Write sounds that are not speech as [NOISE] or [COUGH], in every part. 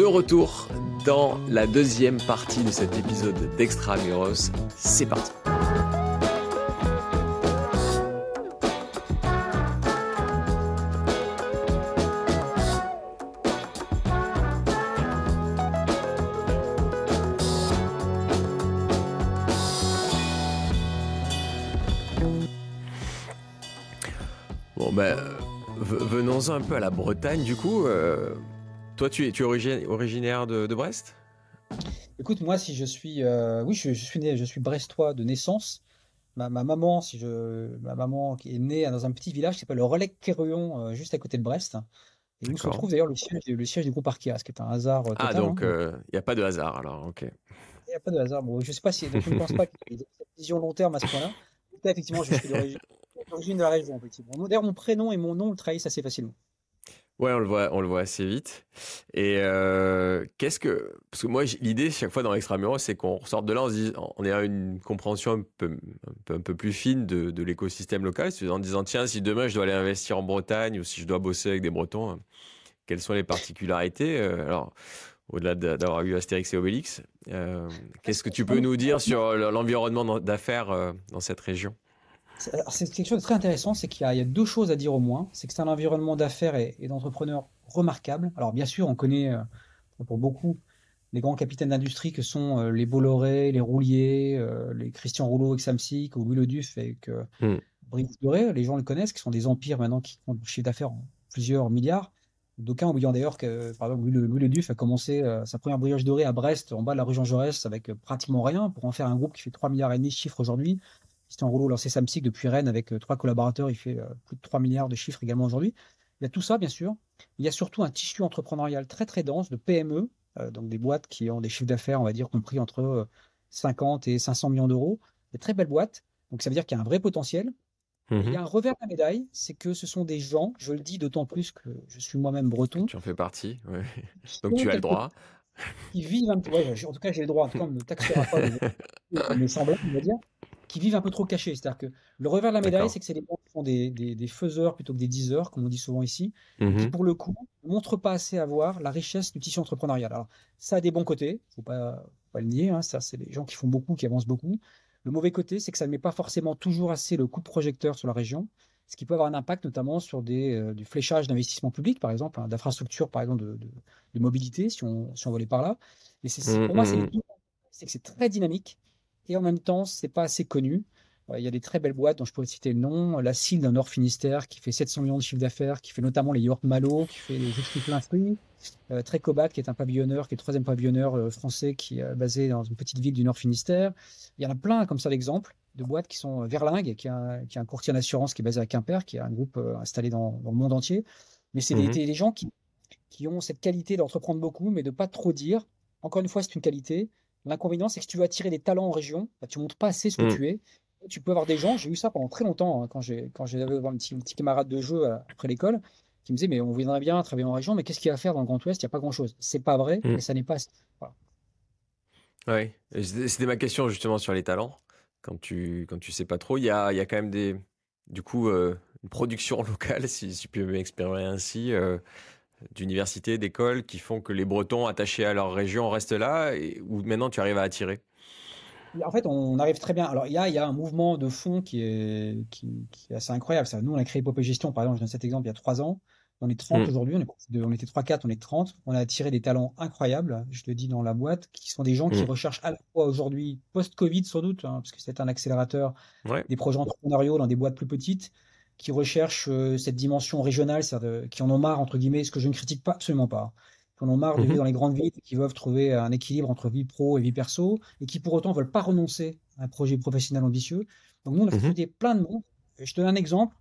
de retour dans la deuxième partie de cet épisode d'Extramuros. C'est parti. Bon ben, v- venons-en un peu à la Bretagne du coup. euh, toi, tu es, tu es origi- originaire de, de Brest? Écoute, moi, si je suis, euh, oui, je, je suis né, je suis brestois de naissance. Ma, ma maman, si je, ma maman qui est née dans un petit village qui s'appelle le Relec-Quéruon, euh, juste à côté de Brest, et où se trouve d'ailleurs le siège, le siège du groupe Arkea, ce qui est un hasard euh, Ah, total. donc hein. il n'y a pas de hasard alors, ok. Il n'y a pas de hasard. Bon, je sais pas si, donc je ne pense pas qu'il y ait cette vision long terme à ce point-là. Effectivement, je suis d'origine [LAUGHS] de la région, D'ailleurs, mon prénom et mon nom le trahissent assez facilement. Ouais, on le voit, on le voit assez vite. Et euh, qu'est-ce que. Parce que moi, l'idée, chaque fois dans l'extramuros, c'est qu'on ressorte de là en, se une compréhension un peu, un peu, plus fine de, l'écosystème local, en disant tiens, si demain je dois aller investir en Bretagne ou si je dois bosser avec des Bretons, hein, quelles sont les particularités Euh, Alors, au-delà de- d'avoir eu Astérix et Obélix, euh, qu'est-ce que tu peux nous dire sur l'environnement d'affaires dans cette région? C'est quelque chose de très intéressant, c'est qu'il y, a- il y a deux choses à dire au moins. C'est que c'est un environnement d'affaires et, et d'entrepreneurs remarquable. Alors bien sûr, on connaît euh, pour beaucoup les grands capitaines d'industrie que sont euh, les Bolloré, les Roulier, euh, les Christian Rouleau avec Samsic ou Louis Le Duf avec Hmm. Brice Doré. Les gens le connaissent, qui sont des empires maintenant qui font du chiffre d'affaires en plusieurs milliards. D'aucuns oubliant d'ailleurs que, par exemple, Louis Le, Louis Le Duf a commencé sa première brioche dorée à Brest, en bas de la rue Jean Jaurès, avec pratiquement rien, pour en faire un groupe qui fait 3 milliards et demi de chiffres aujourd'hui. Christian Rouleau a lancé Samsic depuis Rennes avec euh, trois collaborateurs, il fait euh, plus de 3 milliards de chiffres également aujourd'hui. Il y a tout ça, bien sûr. Il y a surtout un tissu entrepreneurial très très dense de PME, euh, donc des boîtes qui ont des chiffres d'affaires, on va dire, compris entre euh, 50 et 500 millions d'euros. Des très belles boîtes. Donc ça veut dire qu'il y a un vrai potentiel. Il y a un revers de la médaille, c'est que ce sont des gens, je le dis d'autant plus que je suis moi-même breton, Tu en fais partie, qui [LAUGHS] donc tu as le droit. qui vivent un peu, ouais, en tout cas j'ai le droit, en tout cas on ne me taxera pas de mes semblables, on va dire, qui vivent un peu trop cachés. C'est-à-dire que le revers de la médaille, c'est que c'est des gens qui font des, des, des faiseurs plutôt que des diseurs, comme on dit souvent ici, qui Mhm. pour le coup ne montrent pas assez à voir la richesse du tissu entrepreneurial. Alors ça a des bons côtés, faut pas, faut pas le nier, hein, ça c'est des gens qui font beaucoup, qui avancent beaucoup. Le mauvais côté, c'est que ça ne met pas forcément toujours assez le coup de projecteur sur la région, ce qui peut avoir un impact notamment sur des, euh, du fléchage d'investissement public, par exemple, hein, d'infrastructures, par exemple, de, de- de mobilité, si on, si on volait par là. Mais c'est, c'est- pour moi, Mhm. deux. c'est que c'est très dynamique et en même temps, c'est pas assez connu. Euh, Il y a des très belles boîtes dont je pourrais citer le nom. La CIL d'un Nord Finistère qui fait 700 millions de chiffre d'affaires, qui fait notamment les York Malo, qui fait les jeux plein fruits. Euh, Trécobat, qui est un pavillonneur, qui est le troisième pavillonneur euh, français, qui est basé dans une petite ville du Nord Finistère. Il y en a plein comme ça d'exemples de boîtes qui sont euh, Verlingue, qui est un, qui est un courtier d'assurance qui est basé à Quimper, qui est un groupe euh, installé dans, dans le monde entier. Mais c'est des, Mhm. des- des gens qui, qui ont cette qualité d'entreprendre beaucoup, mais de pas trop dire. Encore une fois, c'est une qualité. L'inconvénient, c'est que si tu veux attirer des talents en région, bah, tu montres pas assez ce que Mhm. tu es. Tu peux avoir des gens, j'ai eu ça pendant très longtemps, hein, quand j'avais un petit, camarade de jeu euh, après l'école, qui me disait, mais on viendrait bien travailler en région, mais qu'est-ce qu'il y a à faire dans le Grand Ouest? Il n'y a pas grand-chose. C'est pas vrai, et ça n'est pas. Voilà. Et c'était ma question justement sur les talents. Quand tu quand tu sais pas trop, il y a, y a quand même des du coup euh, une production [LAUGHS] locale, si, si tu peux m'exprimer ainsi, euh, d'universités, d'écoles qui font que les Bretons attachés à leur région restent là et où maintenant tu arrives à attirer? En fait, on arrive très bien. Alors, il y a, il y a un mouvement de fond qui est, qui, qui est assez incroyable. Ça, nous, on a créé Popé Gestion, par exemple, je donne cet exemple, il y a trois ans. On est 30 Mm. aujourd'hui, on, était 3-4, on est 30. On a attiré des talents incroyables, je le dis dans la boîte, qui sont des gens qui Mm. recherchent à la fois aujourd'hui, post-Covid sans doute, hein, parce que c'est un accélérateur Ouais. des projets entrepreneuriaux dans des boîtes plus petites, qui recherchent euh, cette dimension régionale, de- qui en ont marre, entre guillemets, ce que je ne critique pas absolument pas, qui en ont marre de Mhm. vivre dans les grandes villes, qui veulent trouver un équilibre entre vie pro et vie perso, et qui pour autant veulent pas renoncer à un projet professionnel ambitieux. Donc nous, on a Mhm. recruté plein de monde. Je te donne un exemple.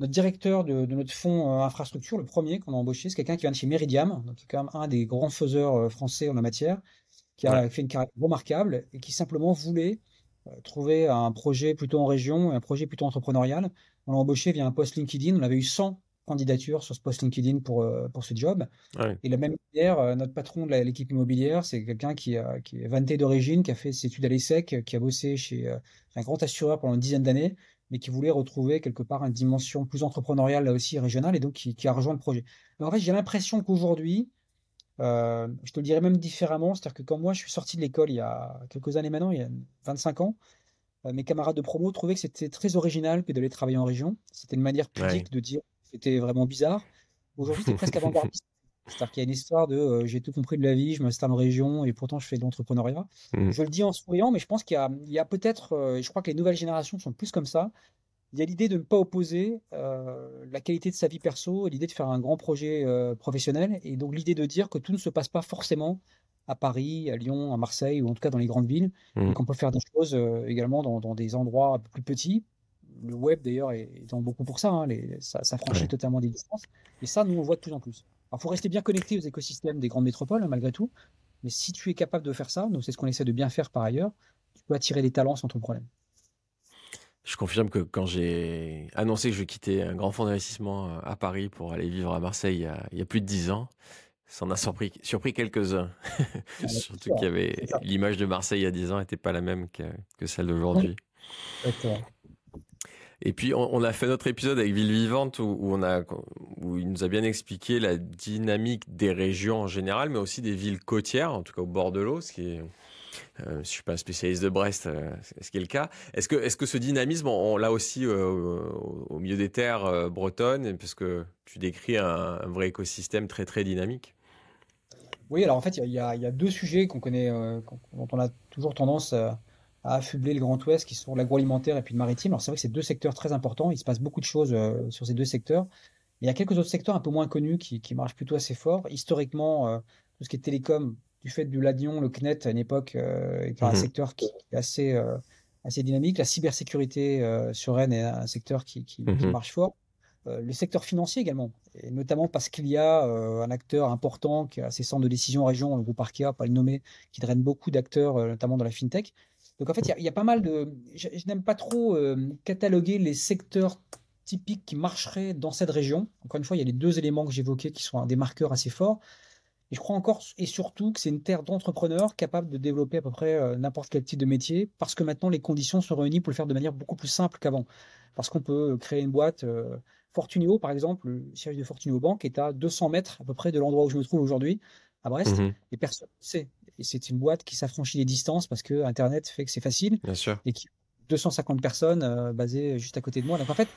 Notre directeur de, de notre fonds euh, infrastructure, le premier qu'on a embauché, c'est quelqu'un qui vient de chez Meridiam, donc qui est quand même un des grands faiseurs euh, français en la matière, qui a fait une carrière remarquable et qui simplement voulait trouver un projet plutôt en région un projet plutôt entrepreneurial. On l'a embauché via un post LinkedIn. On avait eu 100 candidatures sur ce post LinkedIn pour, euh, pour ce job. Et la même manière, euh, notre patron de l'équipe immobilière, c'est quelqu'un qui, qui est vanté d'origine, qui a fait ses études à l'ESSEC, qui a bossé chez euh, un grand assureur pendant une dizaine d'années, mais qui voulait retrouver quelque part une dimension plus entrepreneuriale, là aussi régionale, et donc qui, qui a rejoint le projet. Mais en fait, j'ai l'impression qu'aujourd'hui, je te le dirais même différemment, c'est-à-dire que quand moi je suis sorti de l'école il y a quelques années maintenant, il y a 25 ans, mes camarades de promo trouvaient que c'était très original que d'aller travailler en région. C'était une manière pudique de dire que c'était vraiment bizarre. Aujourd'hui, c'est presque avant-gardiste. [LAUGHS] C'est-à-dire qu'il y a une histoire de j'ai tout compris de la vie, je m'installe en région et pourtant je fais de l'entrepreneuriat. Mmh. Je le dis en souriant, mais je pense qu'il y a, peut-être, je crois que les nouvelles générations sont plus comme ça. Il y a l'idée de ne pas opposer la qualité de sa vie perso et l'idée de faire un grand projet professionnel. Et donc l'idée de dire que tout ne se passe pas forcément à Paris, à Lyon, à Marseille, ou en tout cas dans les grandes villes. Mmh. Qu'on peut faire des choses également dans, des endroits un peu plus petits. Le web d'ailleurs est, dans beaucoup pour ça, hein, ça, franchit totalement des distances. Et ça, nous on voit de plus en plus. Alors, il faut rester bien connecté aux écosystèmes des grandes métropoles, hein, malgré tout. Mais si tu es capable de faire ça, nous, c'est ce qu'on essaie de bien faire par ailleurs, tu peux attirer des talents sans ton problème. Je confirme que quand j'ai annoncé que je quittais un grand fonds d'investissement euh, à Paris pour aller vivre à Marseille il y a, plus de dix ans, ça en a surpris, surpris quelques-uns. Ah, Surtout qu'il y avait l'image de Marseille il y a dix ans n'était pas la même que, que celle d'aujourd'hui. Et puis, on, a fait notre épisode avec Ville Vivante où, on a, où il nous a bien expliqué la dynamique des régions en général, mais aussi des villes côtières, en tout cas au bord de l'eau, ce qui est. Euh, je suis pas un spécialiste de Brest, euh, ce qui est le cas. Est-ce que, est-ce que ce dynamisme, on, l'a aussi euh, au milieu des terres euh, bretonnes, parce que tu décris un, vrai écosystème très très dynamique? Oui, alors en fait, il y, y, a deux sujets qu'on connaît, dont on a toujours tendance à affubler le Grand Ouest, qui sont l'agroalimentaire et puis le maritime. Alors c'est vrai que c'est deux secteurs très importants. Il se passe beaucoup de choses euh, sur ces deux secteurs. Il y a quelques autres secteurs un peu moins connus qui, qui marchent plutôt assez fort. Historiquement, euh, tout ce qui est télécom, du fait du Ladion, le CNET à une époque, euh, est un mhm. secteur qui est assez, assez dynamique. La cybersécurité sur Rennes est un secteur qui, qui, qui mhm. marche fort. Le secteur financier également, et notamment parce qu'il y a un acteur important qui a ses centres de décision en région, le groupe Arkea, pas le nommer, qui draine beaucoup d'acteurs, notamment dans la fintech. Donc en fait, il y, a pas mal de. Je, n'aime pas trop euh, cataloguer les secteurs typiques qui marcheraient dans cette région. Encore une fois, il y a les deux éléments que j'évoquais qui sont des marqueurs assez forts. Et je crois encore et surtout que c'est une terre d'entrepreneurs capables de développer à peu près euh, n'importe quel type de métier parce que maintenant les conditions sont réunies pour le faire de manière beaucoup plus simple qu'avant. Parce qu'on peut créer une boîte. Fortunio, par exemple, le siège de Fortunio Bank est à 200 mètres à peu près de l'endroit où je me trouve aujourd'hui, à Brest, mmh et personne ne sait. Et c'est une boîte qui s'affranchit des distances parce que Internet fait que c'est facile. Bien sûr. Et qui 250 personnes euh, basées juste à côté de moi. Donc en fait,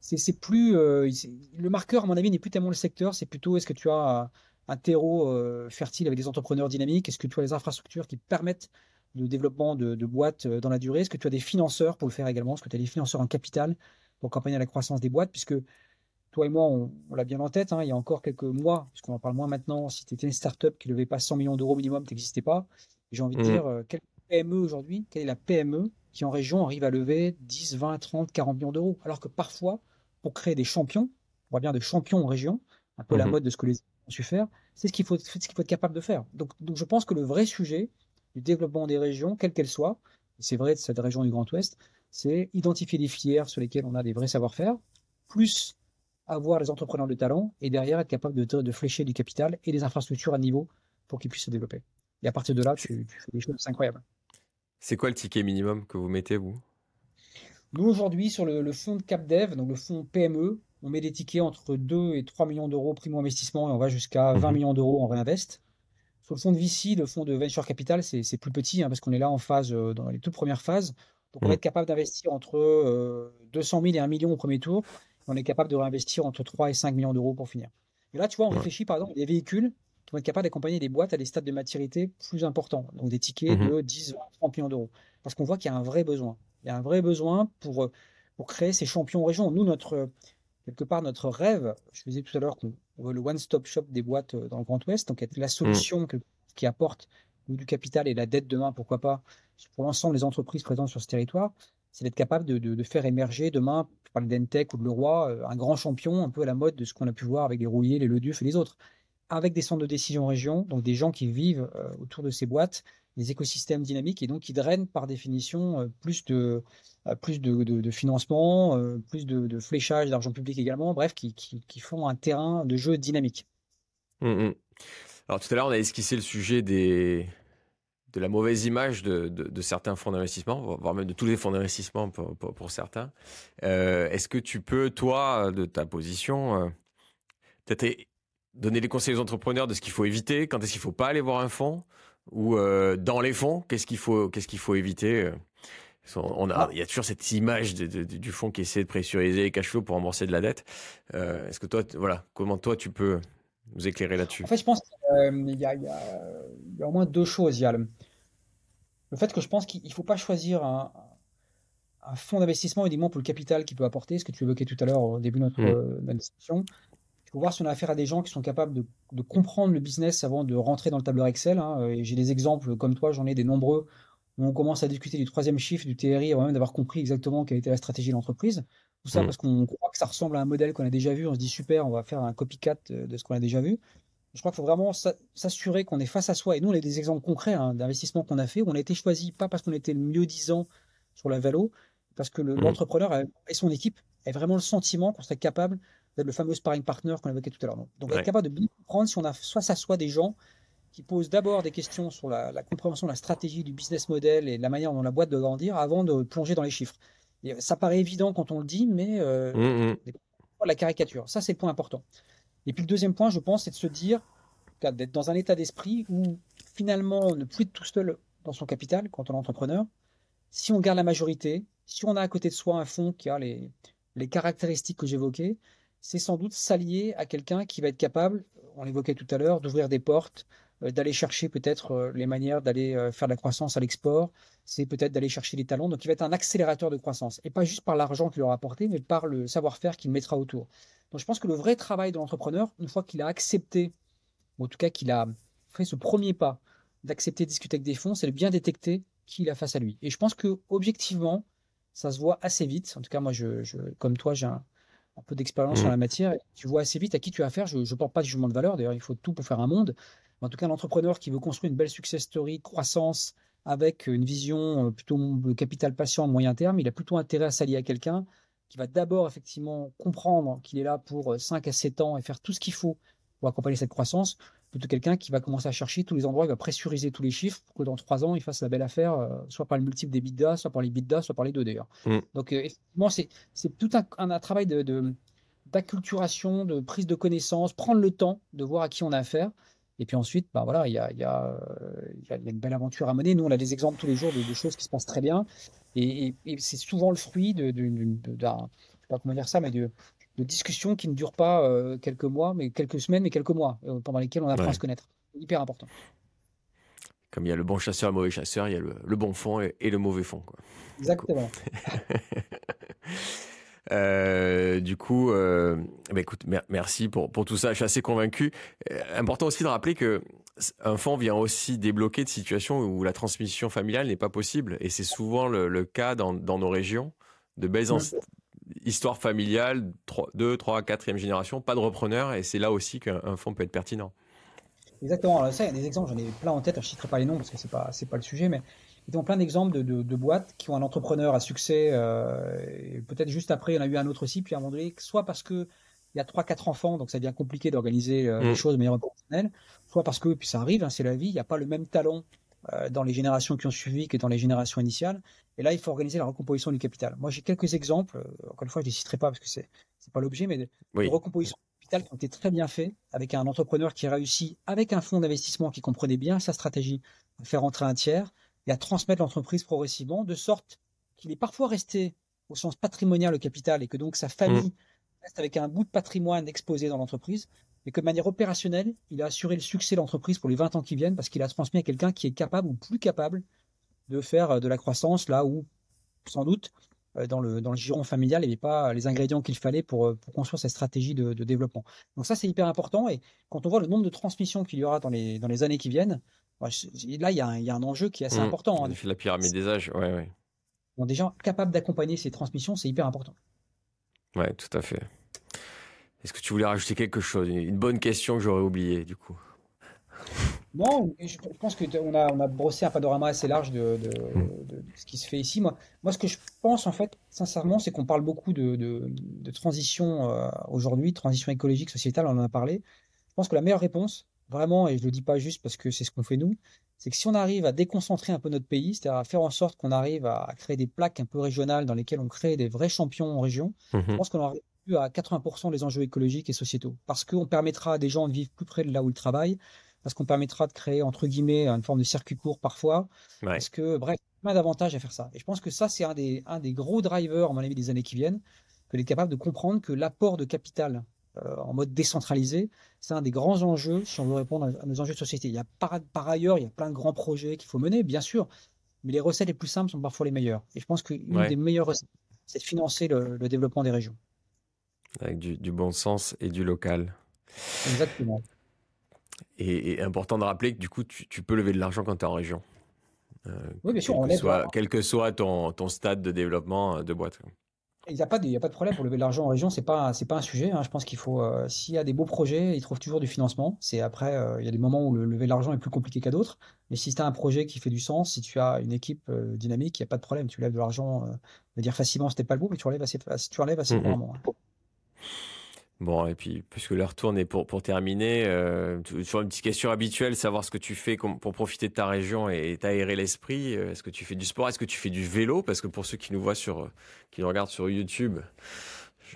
c'est plus euh, le marqueur à mon avis n'est plus tellement le secteur, c'est plutôt est-ce que tu as un terreau euh, fertile avec des entrepreneurs dynamiques, est-ce que tu as les infrastructures qui permettent le développement de, de boîtes dans la durée, est-ce que tu as des financeurs pour le faire également, est-ce que tu as des financeurs en capital pour accompagner la croissance des boîtes, puisque toi et moi, on, l'a bien en tête, hein, il y a encore quelques mois, puisqu'on en parle moins maintenant, si tu étais une startup qui ne levait pas 100 millions d'euros minimum, tu n'existais pas. J'ai envie de mmh. dire, euh, quelle PME aujourd'hui, quelle est la PME qui en région arrive à lever 10, 20, 30, 40 millions d'euros? Alors que parfois, pour créer des champions, on voit bien des champions en région, un peu la mmh mode de ce que les ont su faire, c'est ce qu'il faut, ce qu'il faut être capable de faire. Donc, donc je pense que le vrai sujet du développement des régions, quelles qu'elles soient, c'est vrai de cette région du Grand Ouest, c'est identifier des filières sur lesquelles on a des vrais savoir-faire, plus avoir les entrepreneurs de talent et derrière être capable de, de flécher du capital et des infrastructures à niveau pour qu'ils puissent se développer. Et à partir de là, tu, fais des choses incroyables. C'est quoi le ticket minimum que vous mettez, vous? Nous, aujourd'hui, sur le, fonds de CapDev, donc le fonds PME, on met des tickets entre 2 et 3 millions d'euros primo investissement et on va jusqu'à 20 mhm. millions d'euros en réinvest. Sur le fonds de VC, le fonds de Venture Capital, c'est plus petit hein, parce qu'on est là en phase, euh, dans les toutes premières phases. Donc, on va mhm. être capable d'investir entre 200 euh, 000 et 1 million au premier tour on est capable de réinvestir entre 3 et 5 millions d'euros pour finir. Et là, tu vois, on réfléchit par exemple à des véhicules qui vont être capables d'accompagner des boîtes à des stades de maturité plus importants, donc des tickets mhm. de 10, 20, 30 millions d'euros. Parce qu'on voit qu'il y a un vrai besoin. Il y a un vrai besoin pour, euh, pour créer ces champions en région. Nous, notre, quelque part, notre rêve, je disais tout à l'heure qu'on veut le one-stop shop des boîtes euh, dans le Grand Ouest, donc être la solution mhm. qui apporte du capital et la dette demain, pourquoi pas, pour l'ensemble des entreprises présentes sur ce territoire, c'est d'être capable de, de, faire émerger demain parle d'Entech ou de Leroy, euh, un grand champion, un peu à la mode de ce qu'on a pu voir avec les Rouliers, les Leduf et les autres. Avec des centres de décision région, donc des gens qui vivent euh, autour de ces boîtes, des écosystèmes dynamiques et donc qui drainent par définition euh, plus de, plus de, financement, plus de, fléchage d'argent public également, bref, qui, font un terrain de jeu dynamique. Mmh, mmh. Alors tout à l'heure, on a esquissé le sujet des, de la mauvaise image de, certains fonds d'investissement, voire même de tous les fonds d'investissement pour, certains. Euh, est-ce que tu peux, toi, de ta position, euh, peut-être donner des conseils aux entrepreneurs de ce qu'il faut éviter, quand est-ce qu'il faut pas aller voir un fonds, ou euh, dans les fonds, qu'est-ce qu'il faut, qu'est-ce qu'il faut éviter. On a, ah. il y a toujours cette image du fonds qui essaie de pressuriser les cash flows pour rembourser de la dette. Euh, est-ce que toi, voilà, comment toi tu peux nous éclairer là-dessus En fait, je pense qu'il y, a au moins deux choses. Il y a le, fait que je pense qu'il ne faut pas choisir un, fonds d'investissement uniquement pour le capital qu'il peut apporter, ce que tu évoquais tout à l'heure au début de notre, mmh. discussion. Il faut voir si on a affaire à des gens qui sont capables de, comprendre le business avant de rentrer dans le tableur Excel. Hein. J'ai des exemples comme toi, j'en ai des nombreux on commence à discuter du troisième chiffre du TRI avant même d'avoir compris exactement quelle était la stratégie de l'entreprise. Tout ça mm. parce qu'on croit que ça ressemble à un modèle qu'on a déjà vu, on se dit super, on va faire un copycat de ce qu'on a déjà vu. Je crois qu'il faut vraiment s'assurer qu'on est face à soi. Et nous, on a des exemples concrets hein, d'investissements qu'on a fait où on a été choisi pas parce qu'on était le mieux disant sur la valo, parce que mm. l'entrepreneur et son équipe avaient vraiment le sentiment qu'on serait capable d'être le fameux sparring partner qu'on évoquait tout à l'heure. Donc, être capable de bien comprendre si on a face à soi des gens qui pose d'abord des questions sur la, compréhension de la stratégie du business model et de la manière dont la boîte doit grandir avant de plonger dans les chiffres. Ça paraît évident quand on le dit, mais euh, mmh, mmh. la caricature. Ça, c'est le point important. Et puis le deuxième point, je pense, c'est de se dire d'être dans un état d'esprit où finalement, ne plus être tout seul dans son capital quand on est entrepreneur. Si on garde la majorité, si on a à côté de soi un fonds qui a les, les caractéristiques que j'évoquais, c'est sans doute s'allier à quelqu'un qui va être capable, on l'évoquait tout à l'heure, d'ouvrir des portes, euh, d'aller chercher peut-être euh, les manières d'aller euh, faire de la croissance à l'export, c'est peut-être d'aller chercher les talents. Donc il va être un accélérateur de croissance. Et pas juste par l'argent qu'il aura apporté, mais par le savoir-faire qu'il mettra autour. Donc je pense que le vrai travail de l'entrepreneur, une fois qu'il a accepté, ou en tout cas qu'il a fait ce premier pas d'accepter de discuter avec des fonds, c'est de bien détecter qui il a face à lui. Et je pense que objectivement, ça se voit assez vite. En tout cas, moi, je, comme toi, j'ai un, peu d'expérience mmh. la matière. Tu vois assez vite à qui tu as affaire. Je ne porte pas de jugement de valeur. D'ailleurs, il faut tout pour faire un monde en tout cas l'entrepreneur qui veut construire une belle success story, croissance, avec une vision euh, plutôt de capital patient à moyen terme, il a plutôt intérêt à s'allier à quelqu'un qui va d'abord effectivement comprendre qu'il est là pour 5 euh, à 7 ans et faire tout ce qu'il faut pour accompagner cette croissance, plutôt quelqu'un qui va commencer à chercher tous les endroits, il va pressuriser tous les chiffres pour que dans 3 ans, il fasse la belle affaire, euh, soit par le multiple des bidas, soit par les bidas, soit par les deux d'ailleurs. Mm. Donc effectivement, c'est tout un, travail d'acculturation, de, de prise de connaissance, prendre le temps de voir à qui on a affaire. Et puis ensuite, bah voilà, il y a, y, a, y a, une belle aventure à mener. Nous, on a des exemples tous les jours de, choses qui se passent très bien. Et, c'est souvent le fruit de, de, de, sais pas comment dire ça, mais de, discussions qui ne durent pas euh, quelques mois, mais quelques semaines, mais quelques mois, euh, pendant lesquels on apprend à se connaître. Hyper important. Comme il y a le bon chasseur et le mauvais chasseur, il y a le, bon fond et, le mauvais fond. Quoi. Exactement. [LAUGHS] Euh, du coup, euh, bah écoute, merci pour, pour tout ça. Je suis assez convaincu. Euh, important aussi de rappeler que un fonds vient aussi débloquer de situations où la transmission familiale n'est pas possible. Et c'est souvent le, cas dans, dans, nos régions. De belles histoires familiales, 2, 3, 4e génération, pas de repreneur. Et c'est là aussi qu'un fonds peut être pertinent. Exactement. Alors ça, il y a des exemples, j'en ai plein en tête. Je ne citerai pas les noms parce que ce n'est pas, pas le sujet. Mais ils ont plein d'exemples de, boîtes qui ont un entrepreneur à succès. Euh, peut-être juste après, il y en a eu un autre aussi. Puis à un moment donné, soit parce que il y a 3-4 enfants, donc ça devient compliqué d'organiser euh, les mm. choses de manière personnelle, soit parce que, puis ça arrive, hein, c'est la vie, il n'y a pas le même talent euh, dans les générations qui ont suivi que dans les générations initiales. Et là, il faut organiser la recomposition du capital. Moi, j'ai quelques exemples, encore une fois, je ne les citerai pas parce que ce n'est pas l'objet, mais de, recomposition du capital qui ont été très bien faits avec un entrepreneur qui réussit avec un fonds d'investissement qui comprenait bien sa stratégie, faire entrer un tiers, et à transmettre l'entreprise progressivement, de sorte qu'il est parfois resté au sens patrimonial au capital et que donc sa famille mmh. reste avec un bout de patrimoine exposé dans l'entreprise, mais que de manière opérationnelle, il a assuré le succès de l'entreprise pour les 20 ans qui viennent parce qu'il a transmis à quelqu'un qui est capable ou plus capable de faire euh, de la croissance là où, sans doute, dans le, dans le giron familial, il n'y avait pas les ingrédients qu'il fallait pour, euh, pour, construire cette stratégie de, de développement. Donc ça, c'est hyper important. Et quand on voit le nombre de transmissions qu'il y aura dans les, dans les années qui viennent, là, il y, a un, il y, a un enjeu qui est assez mmh. important. Hein. La pyramide des âges, ouais, ouais. des gens capables d'accompagner ces transmissions, c'est hyper important. Ouais, tout à fait. Est-ce que tu voulais rajouter quelque chose? Une bonne question que j'aurais oubliée, du coup. Non, je pense qu'on a, on a brossé un panorama assez large de, mmh. de, ce qui se fait ici. Moi, moi, ce que je pense, en fait, sincèrement, c'est qu'on parle beaucoup de, transition euh, aujourd'hui, transition écologique, sociétale, on en a parlé. Je pense que la meilleure réponse, vraiment, et je ne le dis pas juste parce que c'est ce qu'on fait nous, c'est que si on arrive à déconcentrer un peu notre pays, c'est-à-dire à faire en sorte qu'on arrive à créer des plaques un peu régionales dans lesquelles on crée des vrais champions en région, je mhm. pense qu'on aura à 80% les enjeux écologiques et sociétaux. Parce qu'on permettra à des gens de vivre plus près de là où ils travaillent, parce qu'on permettra de créer, entre guillemets, une forme de circuit court parfois. Parce que, bref, plein d'avantages à faire ça. Et je pense que ça, c'est un des, un des gros drivers, à mon avis, des années qui viennent, que est capable de comprendre que l'apport de capital euh, en mode décentralisé, c'est un des grands enjeux si on veut répondre à, nos enjeux de société. Il y a par, par ailleurs, il y a plein de grands projets qu'il faut mener, bien sûr, mais les recettes les plus simples sont parfois les meilleures. Et je pense qu'une des meilleures recettes, c'est de financer le, développement des régions. Avec du, bon sens et du local. Exactement. Et, important de rappeler que du coup, tu, peux lever de l'argent quand tu es en région. Euh, oui, bien sûr. Quel, soit, quel que soit ton, ton, stade de développement euh, de boîte. Il n'y a, pas de, a pas de problème pour lever de l'argent en région, c'est pas pas un sujet. Hein. Je pense qu'il faut, euh, s'il y a des beaux projets, ils trouvent toujours du financement. C'est après, il y a des moments où le lever de l'argent est plus compliqué qu'à d'autres. Mais si tu as un projet qui fait du sens, si tu as une équipe dynamique, il n'y a pas de problème. Tu lèves de l'argent, euh, dire facilement, c'était pas le beau, mais tu enlèves assez, tu enlèves assez mmh Bon, et puis, puisque l'heure tourne, et pour, pour terminer, euh, sur une petite question habituelle, savoir ce que tu fais pour profiter de ta région et t'aérer l'esprit. Euh, est-ce que tu fais du sport? Est-ce que tu fais du vélo? Parce que pour ceux qui nous voient sur, euh, qui nous regardent sur YouTube,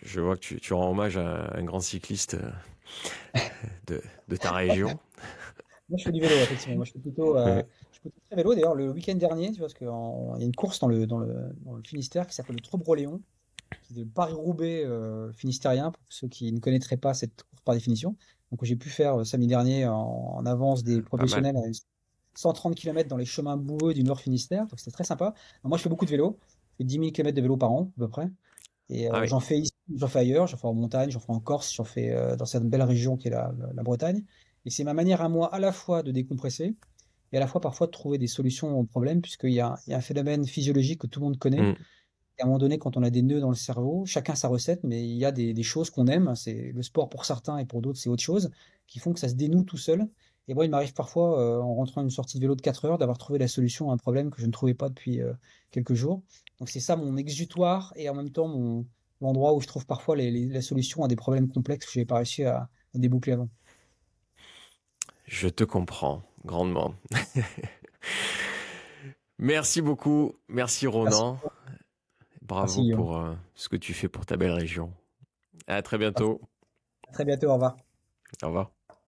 je vois que tu, tu rends hommage à un grand cycliste euh, de, de ta région. [LAUGHS] Moi, je fais du vélo, effectivement. Moi, je fais plutôt, euh, je fais très vélo. D'ailleurs, le week-end dernier, tu vois, parce qu'il y a une course dans le, dans le, dans le Finistère qui s'appelle le est de Paris-Roubaix euh, finistérien, pour ceux qui ne connaîtraient pas cette course par définition. Donc j'ai pu faire euh, samedi dernier en, avance des professionnels à 130 km dans les chemins boueux du Nord Finistère, donc c'était très sympa. moi je fais beaucoup de vélo, je fais 10 000 km de vélo par an à peu près. Et euh, ah j'en fais ici, j'en fais ailleurs, j'en fais en montagne, j'en fais en Corse, j'en fais dans cette belle région qui est la, la Bretagne. Et c'est ma manière à moi à la fois de décompresser et à la fois parfois de trouver des solutions aux problèmes, puisqu'il y, a, y a un phénomène physiologique que tout le monde connaît. Mm à un moment donné, quand on a des nœuds dans le cerveau, chacun sa recette, mais il y a des, choses qu'on aime. C'est le sport pour certains et pour d'autres, c'est autre chose, qui font que ça se dénoue tout seul. Et moi, il m'arrive parfois, euh, en rentrant une sortie de vélo de 4 heures, d'avoir trouvé la solution à un problème que je ne trouvais pas depuis euh, quelques jours. Donc c'est ça mon exutoire et en même temps mon l'endroit où je trouve parfois la solution à des problèmes complexes que je n'avais pas réussi à, déboucler avant. Je te comprends grandement. [LAUGHS] Merci beaucoup. Merci Ronan. Bravo pour euh, ce que tu fais pour ta belle région. À très bientôt. À très bientôt, au revoir. Au revoir.